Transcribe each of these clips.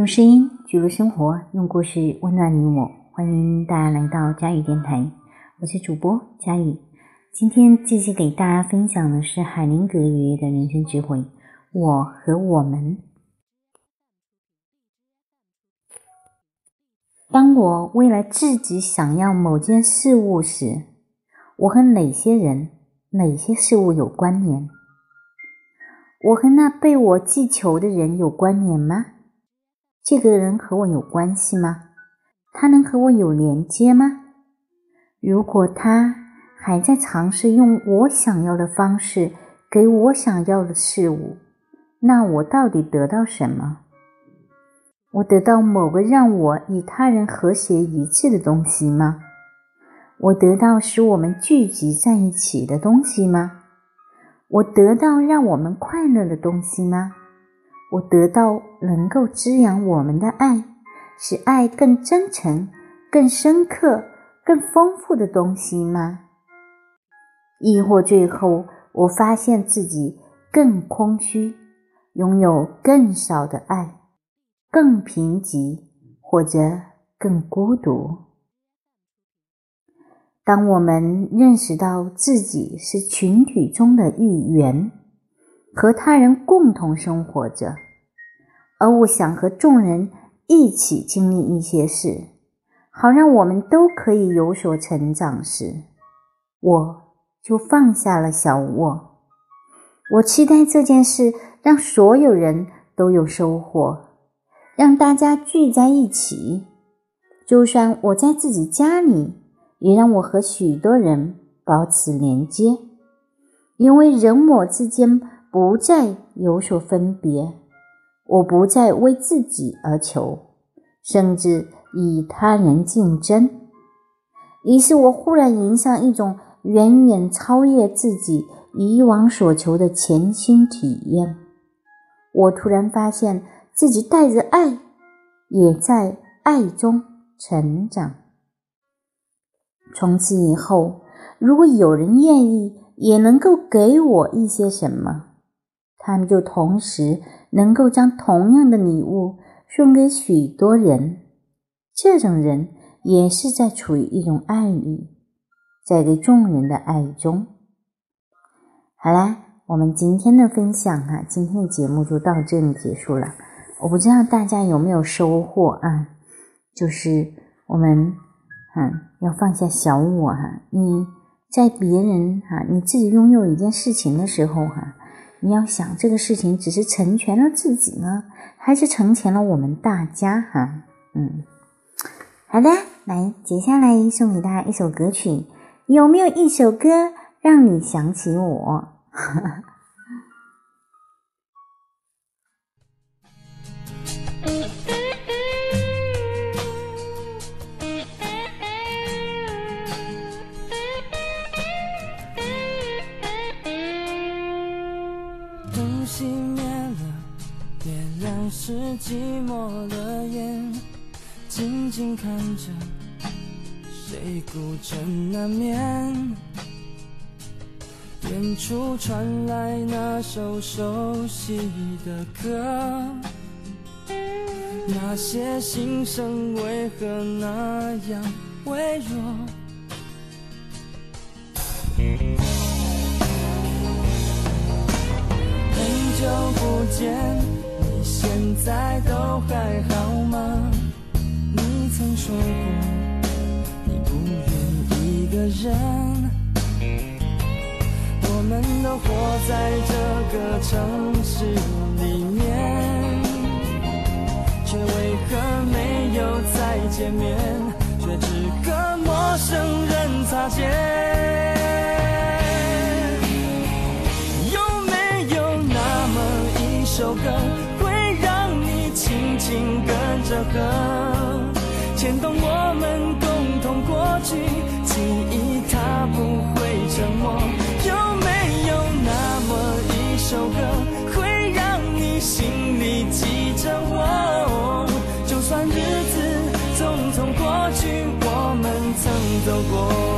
用声音记录生活，用故事温暖你我。欢迎大家来到佳宇电台，我是主播佳宇。今天继续给大家分享的是海灵格爷爷的人生智慧：我和我们。当我为了自己想要某件事物时，我和哪些人、哪些事物有关联？我和那被我寄求的人有关联吗？这个人和我有关系吗？他能和我有连接吗？如果他还在尝试用我想要的方式给我想要的事物，那我到底得到什么？我得到某个让我与他人和谐一致的东西吗？我得到使我们聚集在一起的东西吗？我得到让我们快乐的东西吗？我得到能够滋养我们的爱，使爱更真诚、更深刻、更丰富的东西吗？亦或最后我发现自己更空虚，拥有更少的爱？更贫瘠，或者更孤独。当我们认识到自己是群体中的一员，和他人共同生活着，而我想和众人一起经历一些事，好让我们都可以有所成长时，我就放下了小我。我期待这件事让所有人都有收获。让大家聚在一起，就算我在自己家里，也让我和许多人保持连接，因为人我之间不再有所分别，我不再为自己而求，甚至与他人竞争。于是我忽然迎上一种远远超越自己以往所求的全新体验。我突然发现。自己带着爱，也在爱中成长。从此以后，如果有人愿意，也能够给我一些什么，他们就同时能够将同样的礼物送给许多人。这种人也是在处于一种爱里，在给众人的爱中。好啦，我们今天的分享啊，今天的节目就到这里结束了。我不知道大家有没有收获啊？就是我们，哈，要放下小我哈。你在别人哈，你自己拥有一件事情的时候哈，你要想这个事情只是成全了自己呢，还是成全了我们大家哈？嗯，好的，来，接下来送给大家一首歌曲，有没有一首歌让你想起我？灯熄灭了，月亮是寂寞的眼，静静看着谁孤枕难眠。远处传来那首熟悉的歌，那些心声为何那样微弱？不见你现在都还好吗？你曾说过你不愿一个人。我们都活在这个城市里面却为何没有再见面？却只和陌生人擦肩。首歌，会让你轻轻跟着和，牵动我们共同过去，记忆它不会沉默。有没有那么一首歌，会让你心里记着我？就算日子匆匆过去，我们曾走过。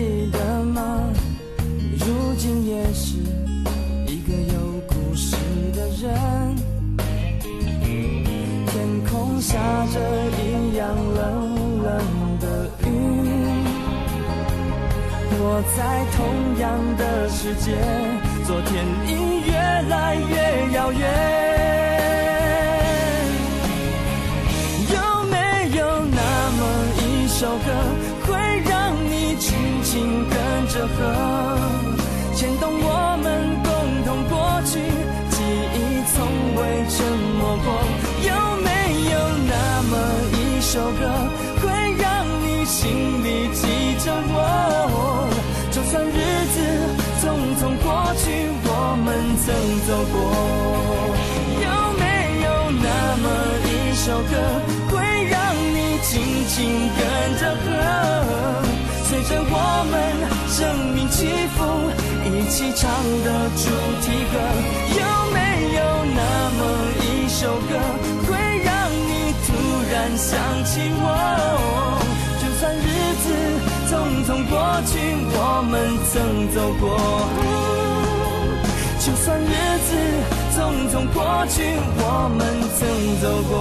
记得吗？如今也是一个有故事的人。天空下着一样冷冷的雨，我在同样的世界，昨天已越来越遥远。跟着和，牵动我们共同过去，记忆从未沉默过。有没有那么一首歌，会让你心里记着我？就算日子匆匆过去，我们曾走过。有没有那么一首歌，会让你轻轻跟着和，我们生命起伏，一起唱的主题歌。有没有那么一首歌，会让你突然想起我？就算日子匆匆过去，我们曾走过。就算日子匆匆过去，我们曾走过。